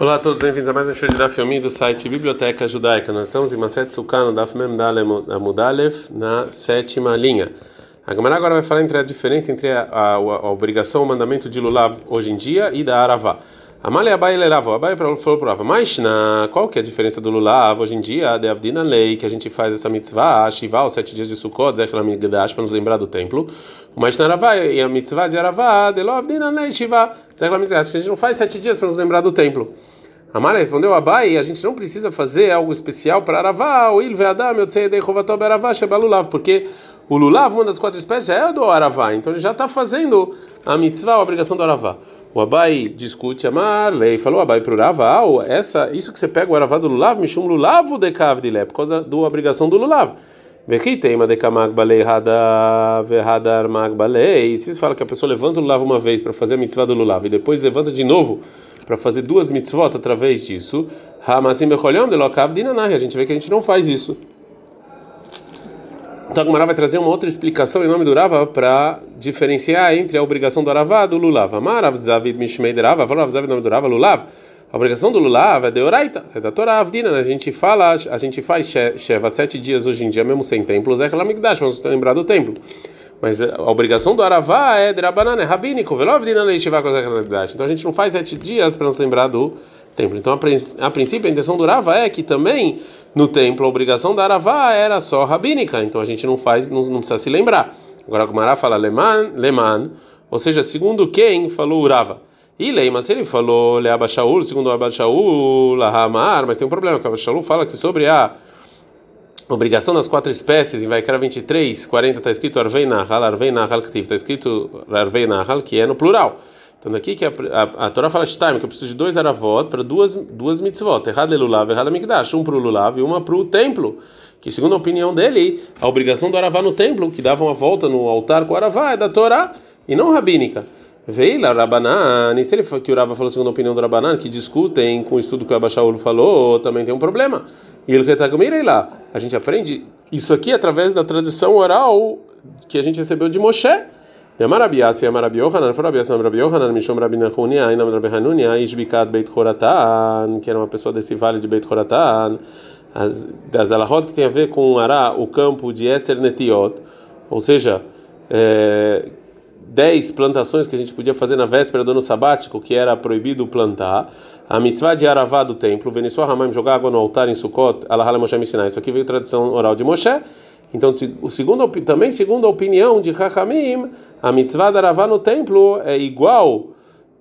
Olá a todos, bem-vindos a mais um show de Daf Yomi do site Biblioteca Judaica. Nós estamos em Maset Sukkah, no Daf Mem Amudalev, na sétima linha. A Gemara agora vai falar entre a diferença entre a, a, a obrigação, o mandamento de Lulav hoje em dia e da Aravá. Amalei Abai Lerava, Abai falou para mas na qual que é a diferença do Lulav hoje em dia, de Avdina Lei, que a gente faz essa mitzvah, Shiva, os sete dias de Sukkot, Zechel Amigdash, para nos lembrar do templo. Mas na Aravá, e a mitzvah de Aravá, de Lo Avdina Lei, Shiva, Amigdash, que a gente não faz sete dias para nos lembrar do templo. Amara respondeu Abai, a gente não precisa fazer algo especial para Aravá, o Il Ve'adam, Yotzei Chovató Be'aravá, Shebalulav, porque o Lulav, uma das quatro espécies, já é do Aravá, então ele já está fazendo a mitzvah, a obrigação do Aravá. O Abai discute Amar, lei, falou Abai para o Rava, essa, isso que você pega o Aravá do Lulav, Mishum Lulav de Kavdile, por causa da obrigação do Lulav. Vechiteima de Kamag Balei Hada Verhadar Mag Balei. Se você fala que a pessoa levanta o Lulav uma vez para fazer a mitzvah do Lulav e depois levanta de novo para fazer duas mitzvot através disso, Hamazim Becholyom de Lokav Dinanahi, a gente vê que a gente não faz isso. Então a Gemara vai trazer uma outra explicação em nome do Rava para diferenciar entre a obrigação do Aravá e do Lulav. Amar Avzavid Mishmei de Rava, falou Avzavid nome do Rava, Lulav. A obrigação do Lulav é de Oraita, é da Torá Avdina, né? A gente fala, a gente faz Sheva sete dias hoje em dia, mesmo sem templo, Zé Lamigdash, vamos lembrar do templo. Mas a obrigação do Aravá é de Rabanan, é rabínico. Então a gente não faz sete dias para nos lembrar do templo. Então a, princípio a intenção do Rava é que também no templo a obrigação da Aravá era só rabínica, então a gente não faz, não, não precisa se lembrar. Agora o Mará fala Leman, Leman, ou seja, segundo quem falou Urava. E Leima, se ele falou Leaba Shaul, segundo Abba Shaul, Lahamar, mas tem um problema, que Abba Shaul fala que sobre a obrigação das quatro espécies, em Vaikara 23, 40 está escrito Arvei Nahal, Arvei Nahal Ktiv, está escrito Arvei Nahal, que é no plural. Então daqui que a, a, a Torá fala Shtaim, que eu preciso de dois aravot para duas, duas mitzvot, errado Lulav, errado Mikdash, um para o Lulav e uma para o templo. Que segundo a opinião dele, a obrigação do aravá no templo, que dava uma volta no altar com o aravá, é da Torá e não rabínica. Veio lá Rabanan, e se ele que o Rava falou segundo a opinião do Rabanan, que discutem com o estudo que o Abashaul falou, também tem um problema. E ele retagmirei lá. A gente aprende isso aqui através da tradição oral que a gente recebeu de Moshe. De Amarabias e Amarabi Yohanan, for Rabias Amarabi Yohanan, Mishom Rabbi Nahunia, Ainam Hanunia, Ishbikat Beit Horatan, que era uma pessoa desse vale de Beit Horatan, das alahot que tem a ver com Ará, o campo de Eser Netiot, ou seja, é, dez plantações que a gente podia fazer na véspera do ano sabático, que era proibido plantar, a mitzvah de Aravá do templo, Venezuela Ramaim jogar água no altar em Sukkot, Allah Moshe Sinai. Isso aqui veio tradição oral de Moshe. Então, o segundo, também segundo a opinião de Chachamim, a mitzvah da Aravá no templo é igual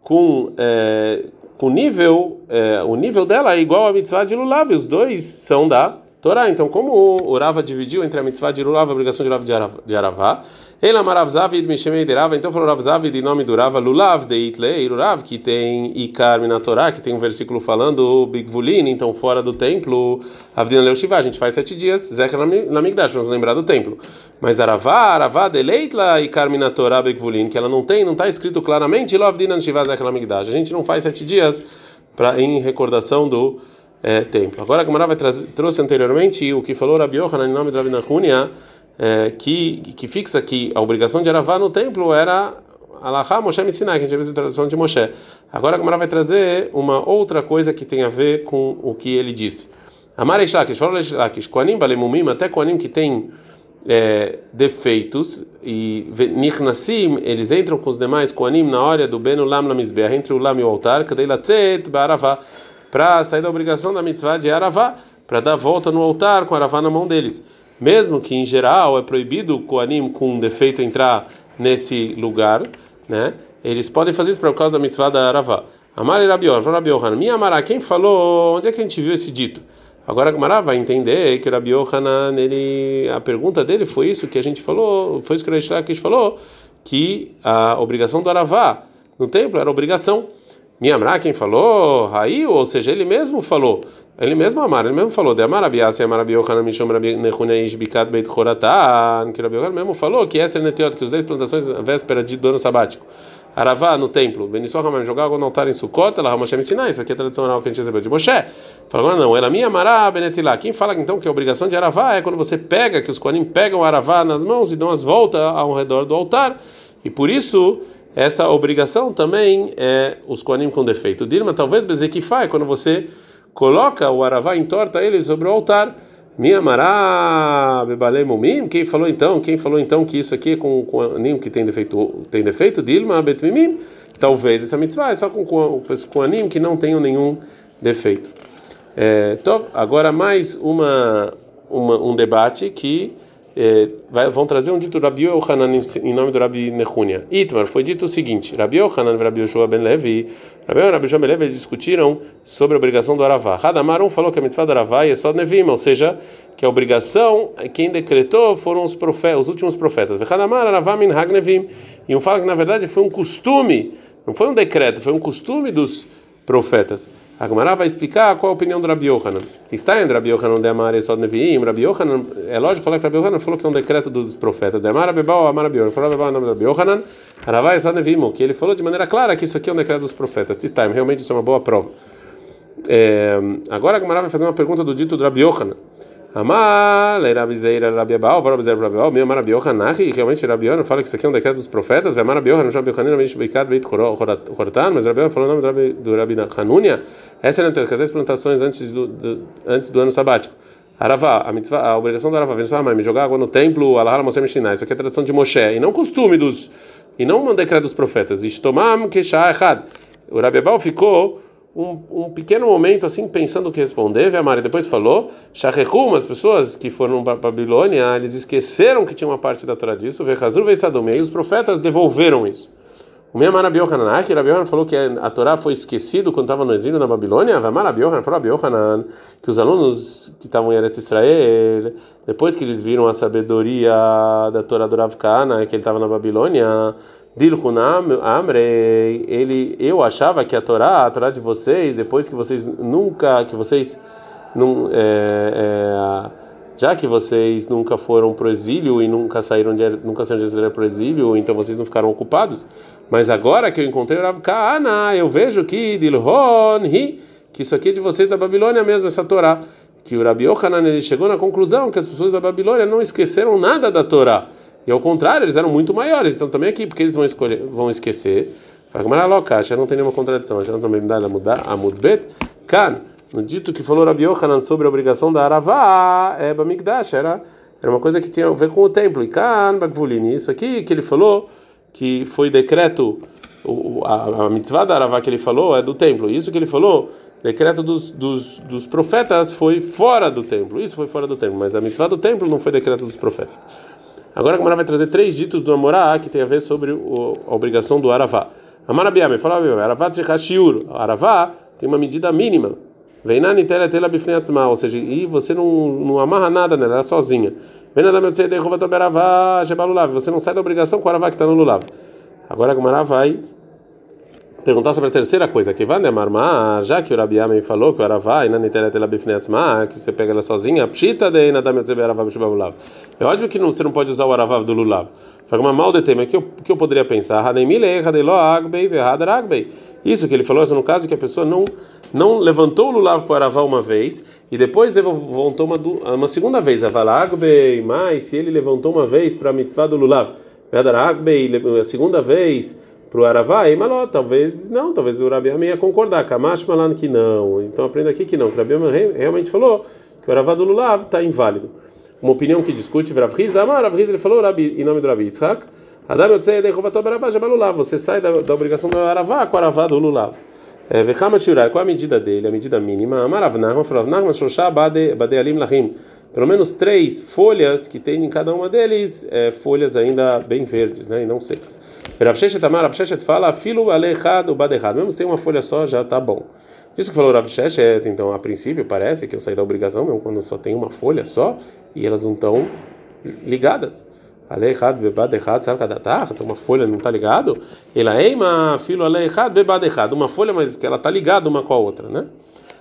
com é, com nível é, o nível dela é igual à mitzvah de Lulav. Os dois são da Torá. Então, como o Rava dividiu entre a mitzvah de Lulav e a obrigação de Lulav de Aravá, ele amarav Zavid Mishemei de Rava, então falou Rav Zavid em nome do Rava, Lulav de Itlei, Rav, que tem Ikar Torá, que tem um versículo falando Bigvulin, então fora do templo, Avdina Leu Shiva, a gente faz sete dias, Zecher na Migdash, vamos lembrar do templo. Mas Aravá, Aravá de Leitla Ikar Torá Bigvulin, que ela não tem, não está escrito claramente, Lovdina Shiva Zecher na Migdash, a gente não faz sete dias pra, em recordação do é, templo. Agora a Gamara trouxe anteriormente o que falou Rabi em nome de Rabi Nahunia, é, que, que fixa que a obrigação de Aravá no templo era Alahá Moshe me Sinai, que a gente viu a tradução de Moshe. Agora a Gamara vai trazer uma outra coisa que tem a ver com o que ele disse. Amar Ishlakish, falou Ishlakish, Koanim Balemumim, até Koanim que tem é, defeitos e Nichnassim, eles entram com os demais Koanim na hora do Benu Lam Lamizbeah, entre o Lam e o altar, Kadeilatzet Baravá, para sair da obrigação da mitzvah de Aravá, para dar volta no altar com Aravá na mão deles mesmo que em geral é proibido o Koanim com um defeito entrar nesse lugar, né? Eles podem fazer isso por causa da mitzvah da Aravá. Amar e Rabi Yohanan, minha Amara, quem falou? Onde é que a gente viu esse dito? Agora a Gemara vai entender que o Rabi Yohanan, ele, a pergunta dele foi isso que a gente falou, foi isso que Reish Lakish falou, que a obrigação do Aravá no templo era obrigação. Miamra, quem falou? Raí, ou seja, ele mesmo falou. Ele mesmo amar, ele mesmo falou. De amar abiasi, amar abiochana, mishom rabi nechuneish bikat beit choratan. Que Rabi mesmo falou que essa é netiot, que os 10 plantações à véspera de dono sabático. Aravá no templo, Benissó Ramam jogar água no altar em Sukkot, ela Ramoshem Sinai, isso aqui é tradição oral que a gente recebeu de Moshe. Fala agora não, ela minha Amará Benetilá. Quem fala então que a obrigação de Aravá é quando você pega, que os Koanim pegam Aravá nas mãos e dão as voltas ao redor do altar, e por isso essa obrigação também é os Koanim com defeito. Dilma, talvez Bezekifá é quando você coloca o Aravá entorta ele sobre o altar. Miamará Bebalei Mumim, quem falou então? Quem falou então que isso aqui é com Koanim que tem defeito? Tem defeito? Dilma Betmimim. Talvez essa mitzvah é só com Koanim que não tenham nenhum defeito. É, então, agora mais uma, uma um debate que é, vai, vão trazer um dito Rabi Yohanan em, em nome do Rabi Nehunia. Itmar, foi dito o seguinte: Rabi Yohanan e Rabi Yoshua ben Levi, Rabi e Rabi Yoshua ben Levi discutiram sobre a obrigação do Aravá. Radamar um falou que a mitzvah do Aravá é só Nevim, ou seja, que a obrigação, quem decretou foram os, profetas, os últimos profetas. Radamar Aravá min hag Nevim. E um fala que na verdade foi um costume, não foi um decreto, foi um costume dos profetas. A Gemara vai explicar qual a opinião do Rabi Yohanan. Está em Rabi Yohanan de Amar só Neviim. Rabi Yohanan, é lógico falar que Rabi Yohanan falou que é um decreto dos profetas. De Amar Abebal, Amar Rabi Yohanan. Falou Abebal, nome Rabi Yohanan. Aravai só Neviim. Que ele falou de maneira clara que isso aqui é um decreto dos profetas. Está realmente isso é uma boa prova. É, agora a Gemara vai fazer uma pergunta do dito do Rabi Yohanan. Amar, Rabi Zeira, Rabi Abal, Rabi Zeira, Rabi Abal, meu Rabi Yohanan, realmente Rabi Yohanan fala que isso aqui é um decreto dos profetas, Rabi Yohanan, Rabi Beikad, Beit Hortan, mas Rabi Yohanan falou o nome do Rabi, Hanunia, essa é uma das perguntações antes do, do, antes do ano sabático. Aravá, a, mitzvah, a obrigação do Aravá, vem só me jogar água no templo, Alahara Moshe Mishinai, isso aqui é a tradição de Moshe, e não costume dos, e não um decreto dos profetas, Ishtomam Keshah Echad. O Rabi Abal ficou um, um pequeno momento assim pensando o que responder, a Mari depois falou, Shachechum, as pessoas que foram para Babilônia, eles esqueceram que tinha uma parte da Torá disso, Vechazur Veisadum, e os profetas devolveram isso. O meu Rabi Yohanan, que Rabi Yohanan falou que a Torá foi esquecido quando estava no exílio na Babilônia, Vamar Rabi Yohanan falou Rabi Yohanan que os alunos que estavam em Eretz Israel, depois que eles viram a sabedoria da Torá do Rav Kana, que ele estava na Babilônia, Dilhunam Amrei, ele, eu achava que a Torá, a Torá de vocês, depois que vocês nunca, que vocês não, é, é, já que vocês nunca foram para o exílio e nunca saíram de, nunca saíram de Israel para o exílio, então vocês não ficaram ocupados. Mas agora que eu encontrei Rav Kana, eu vejo que Dilhon que isso aqui é de vocês da Babilônia mesmo, essa Torá. Que o Rabi Yohanan ele chegou na conclusão que as pessoas da Babilônia não esqueceram nada da Torá. E ao contrário, eles eram muito maiores. Então também aqui, porque eles vão escolher, vão esquecer. já não tem nenhuma contradição. Já não também dá a mudar a mudbet. Kan, no dito que falou Rabi Yohanan sobre a obrigação da Aravá, é Bamigdash, era era uma coisa que tinha a ver com o templo. E Kan Bagvulini, isso aqui que ele falou que foi decreto a, a mitzvah da Aravá que ele falou é do templo. Isso que ele falou decreto dos, dos, dos profetas foi fora do templo. Isso foi fora do templo, mas a mitzvah do templo não foi decreto dos profetas. Agora a Gemara vai trazer três ditos do Amorá que tem a ver sobre o, a obrigação do Aravá. Amarabiame, fala Aravá Tzechashiur. Aravá tem uma medida mínima. Veinani tela tela bifneatzma, ou seja, e você não, não amarra nada nela, ela é sozinha. Você não sai da obrigação com o Aravá que está no Lulav. Agora a Gemara vai perguntar sobre a terceira coisa, que vai marmar, já que o Rabi Amen falou que o Aravá, e na ela que você pega ela sozinha, pshita de É óbvio que não, você não pode usar o Aravá do Lulav. Fala uma mal de tema que eu que eu poderia pensar, Isso que ele falou, isso no caso que a pessoa não não levantou o lulav para o aravá uma vez e depois levantou uma, uma segunda vez, avalagbei, mas se ele levantou uma vez para a mitzvah do lulav, a segunda vez para o Aravá, Maló, talvez não, talvez o Rabi ia concordar, Kamash Malan que não. Então aprenda aqui que não, que o Rabi realmente falou que o Aravá do Lulav está inválido. Uma opinião que discute, Rav Riz, Rav Riz ele falou Rabi, em nome do Rabi Yitzhak, Adam Yotzei Dechovato Barabá Jabalulav, você sai da, da obrigação do Aravá com o Aravá do Lulav. É, Vekama Shirai, qual a medida dele? A medida mínima. Amarav Nachman falou, Nachman Shoshá Bade Alim Lahim. Pelo menos três folhas que tem em cada uma deles, é, folhas ainda bem verdes, né, e não secas. Rav Sheshet Amar, Rav fala, filo alechad o badechad. Mesmo se tem uma folha só, já está bom. Isso que falou Rav Sheshet, então, a princípio, parece que eu saí da obrigação, mesmo quando só tem uma folha só, e elas não estão ligadas. Alechad bebadechad, sabe cada tarra? Se uma folha não está ligado, ela eima filo alechad bebadechad. Uma folha, mas que ela está ligada uma com a outra, né?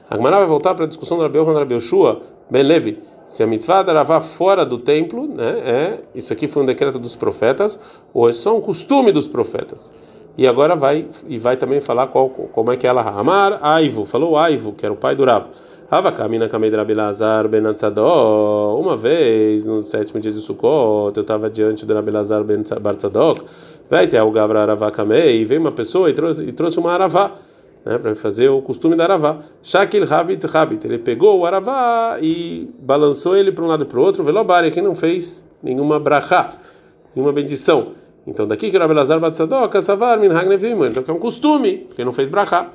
A Gemara vai voltar para a discussão do Yohanan Rabi Yoshua, Ben Levi. Se a mitzvah da Ravá fora do templo, né, é, isso aqui foi um decreto dos profetas, ou é só um costume dos profetas. E agora vai e vai também falar qual, como é que ela Amar Aivo, falou Aivo, que era o pai do Rav. Avakamina Kamedra Belazar Ben Atzadok. Uma vez, no sétimo dia de Sukkot, eu estava diante do Rabelazar Ben Bartzadok. Vai ter o Gavra Aravakamei. E veio uma pessoa e trouxe, e trouxe uma aravá. Né, para fazer o costume da aravá. Shakil Habit Habit. Ele pegou o aravá e balançou ele para um lado e para o outro. Velobari, que não fez nenhuma brachá, nenhuma bendição. Então daqui que Rabelazar Bartzadok, Savar Min Hagnevim. Então é um costume, porque não fez brachá.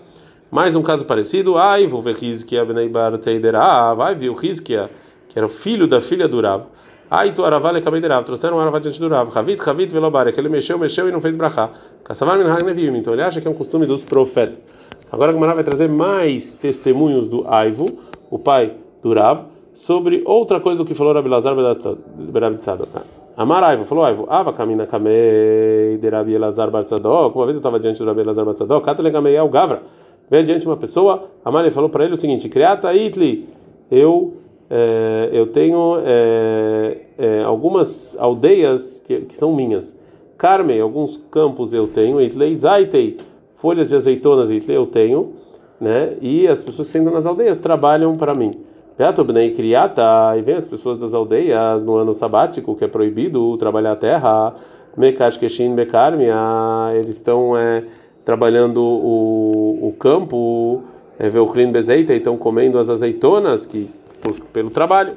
Mais um caso parecido, ai, vou ver Rizkia Beneibar Teiderav, vai ver o Rizkia, que era o filho da filha do Rav. Ai, tu Araval e Kabederav, trouxeram o Araval diante do Rav. Ravit, Ravit, Velobare, que ele mexeu, mexeu e não fez brachá. Kassavar Minhag Nevim, então ele acha que é um costume dos profetas. Agora o Gamara vai trazer mais testemunhos do Aivo, o pai do Rav, sobre outra coisa do que falou Rabilazar Berabitzadok. Amar Aivo, falou Aivo, Ava Kamina Kamei de Rabi Elazar Bartzadok. Uma vez eu estava diante do Rabi Elazar Bartzadok, Katale Kamei é o Gavra veio adiante uma pessoa, a Mari falou para ele o seguinte: Criata Itli, eu é, eu tenho é, é, algumas aldeias que, que são minhas. Carmei, alguns campos eu tenho. Itlei Zaitei, folhas de azeitonas eu tenho, né? E as pessoas que nas aldeias trabalham para mim. Beato Bnei Criata, e vem as pessoas das aldeias no ano sabático, que é proibido trabalhar a terra. Mekash Keshin Bekarmia, eles estão é, trabalhando o, o campo, é, Veuchlin Bezeita, estão comendo as azeitonas que por, pelo trabalho.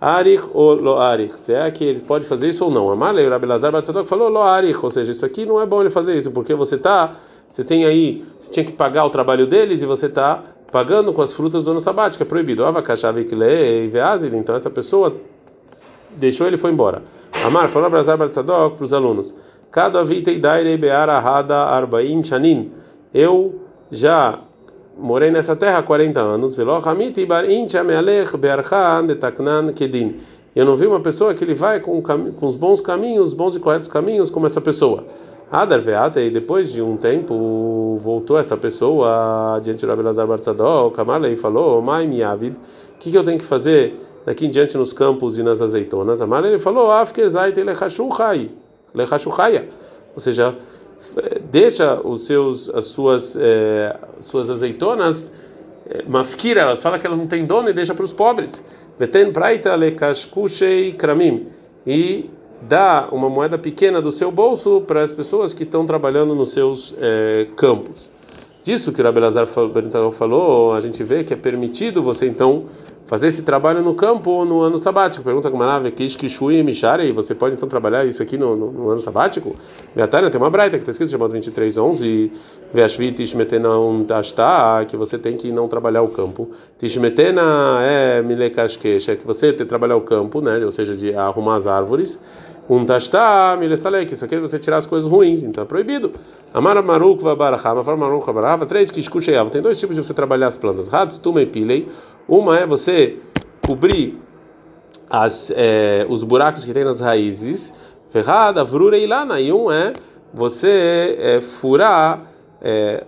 Arich ou lo arich, se é que ele pode fazer isso ou não. Amarle, o Rabelazar Batzadok falou lo arich, ou seja, isso aqui não é bom ele fazer isso, porque você tá, você tem aí, você tinha que pagar o trabalho deles e você está pagando com as frutas do ano sabático, é proibido. Então essa pessoa deixou ele foi embora. Amar falou Rabelazar Batzadok para os alunos. Cada vitei daire beara hada arbaim. Eu já morei nessa terra há 40 anos. Velo hamiti bar incha mealech bearchan detaknan kedin. Eu não vi uma pessoa que ele vai com, com os bons caminhos, bons e corretos caminhos, como essa pessoa. Adar veata, e depois de um tempo voltou essa pessoa diante do Abelazar Barzadó, o Kamarley falou: Mai miavid, o que, que eu tenho que fazer daqui em diante nos campos e nas azeitonas? Amarley ele falou: Afker zait elechashuchai lechashuchaya, ou seja, deixa os seus, as suas, é, suas azeitonas é, mafkira, ela fala que elas não têm dono e deixa para os pobres. Veten praita lekashkushei kramim e dá uma moeda pequena do seu bolso para as pessoas que estão trabalhando nos seus é, campos. Disso que o Rabelazar falou, a gente vê que é permitido você então fazer esse trabalho no campo ou no ano sabático. Pergunta como nave que Kishui e você pode então trabalhar isso aqui no, no, no ano sabático? Beatana tem uma braita que está escrito chamado 2311, Veashvit Tishmetena um Tashta, que você tem que não trabalhar o campo. Tishmetena é é que você tem que trabalhar o campo, né? Ou seja, de arrumar as árvores. Um tastá, milesalek, isso aqui é você tirar as coisas ruins, então é proibido. Amara maruk vabarachá, forma maruk vabarachá, três que escucheiava. Tem dois tipos de você trabalhar as plantas. Rads, tuma e pilei. Uma é você cobrir as, é, os buracos que tem nas raízes. Ferrada, vrura e lana. E um é você é, furar é,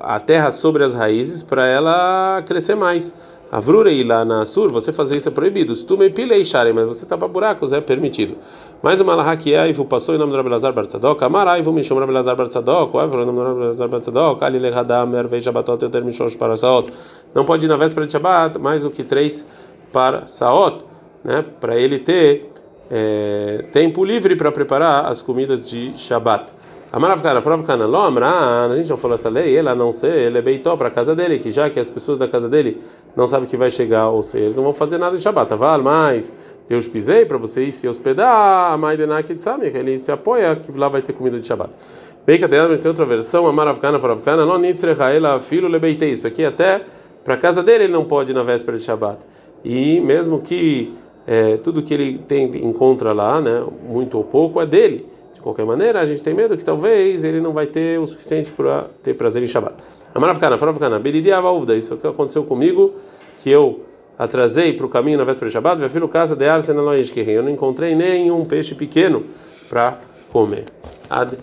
a terra sobre as raízes para ela crescer mais. Avrurei lá na Sur, você fazer isso é proibido. Se tu pilei sharei, mas você tapa buracos, é permitido. Mais uma lahá que é, passou em nome do Rabelazar Bartzadok, Amaraivu me chama Rabelazar Bartzadok, Aivu em nome do Rabelazar Bartzadok, Ali lehadam, ervei Shabbatot, eu termino para Saot. Não pode ir na véspera de Shabbat mais do que três para Saot, né? Para ele ter é, tempo livre para preparar as comidas de Shabbat. Amaravkana, Faravkana, Lo Amran, a gente não falou essa lei, ela não ser, ele é beitó para a casa dele, que já que as pessoas da casa dele não sabem que vai chegar, ou seja, eles não vão fazer nada de Shabbat, vale, mas eu os pisei para você ir se hospedar, Maidenak Tzami, que ele se apoia que lá vai ter comida de Shabbat. Bem que tem outra versão, Amaravkana, Faravkana, Lo Nitzrechaela, filho lebeitei, isso aqui até para casa dele ele não pode ir na véspera de Shabbat. E mesmo que é, tudo que ele tem encontra lá, né, muito ou pouco, é dele. De qualquer maneira, a gente tem medo que talvez ele não vai ter o suficiente para ter prazer em Shabbat. Amarafkana, Farafkana, Bedidi Avaúda, isso que aconteceu comigo, que eu atrasei para o caminho na véspera de Shabbat, meu filho casa de eu não encontrei nenhum peixe pequeno para comer. Ad.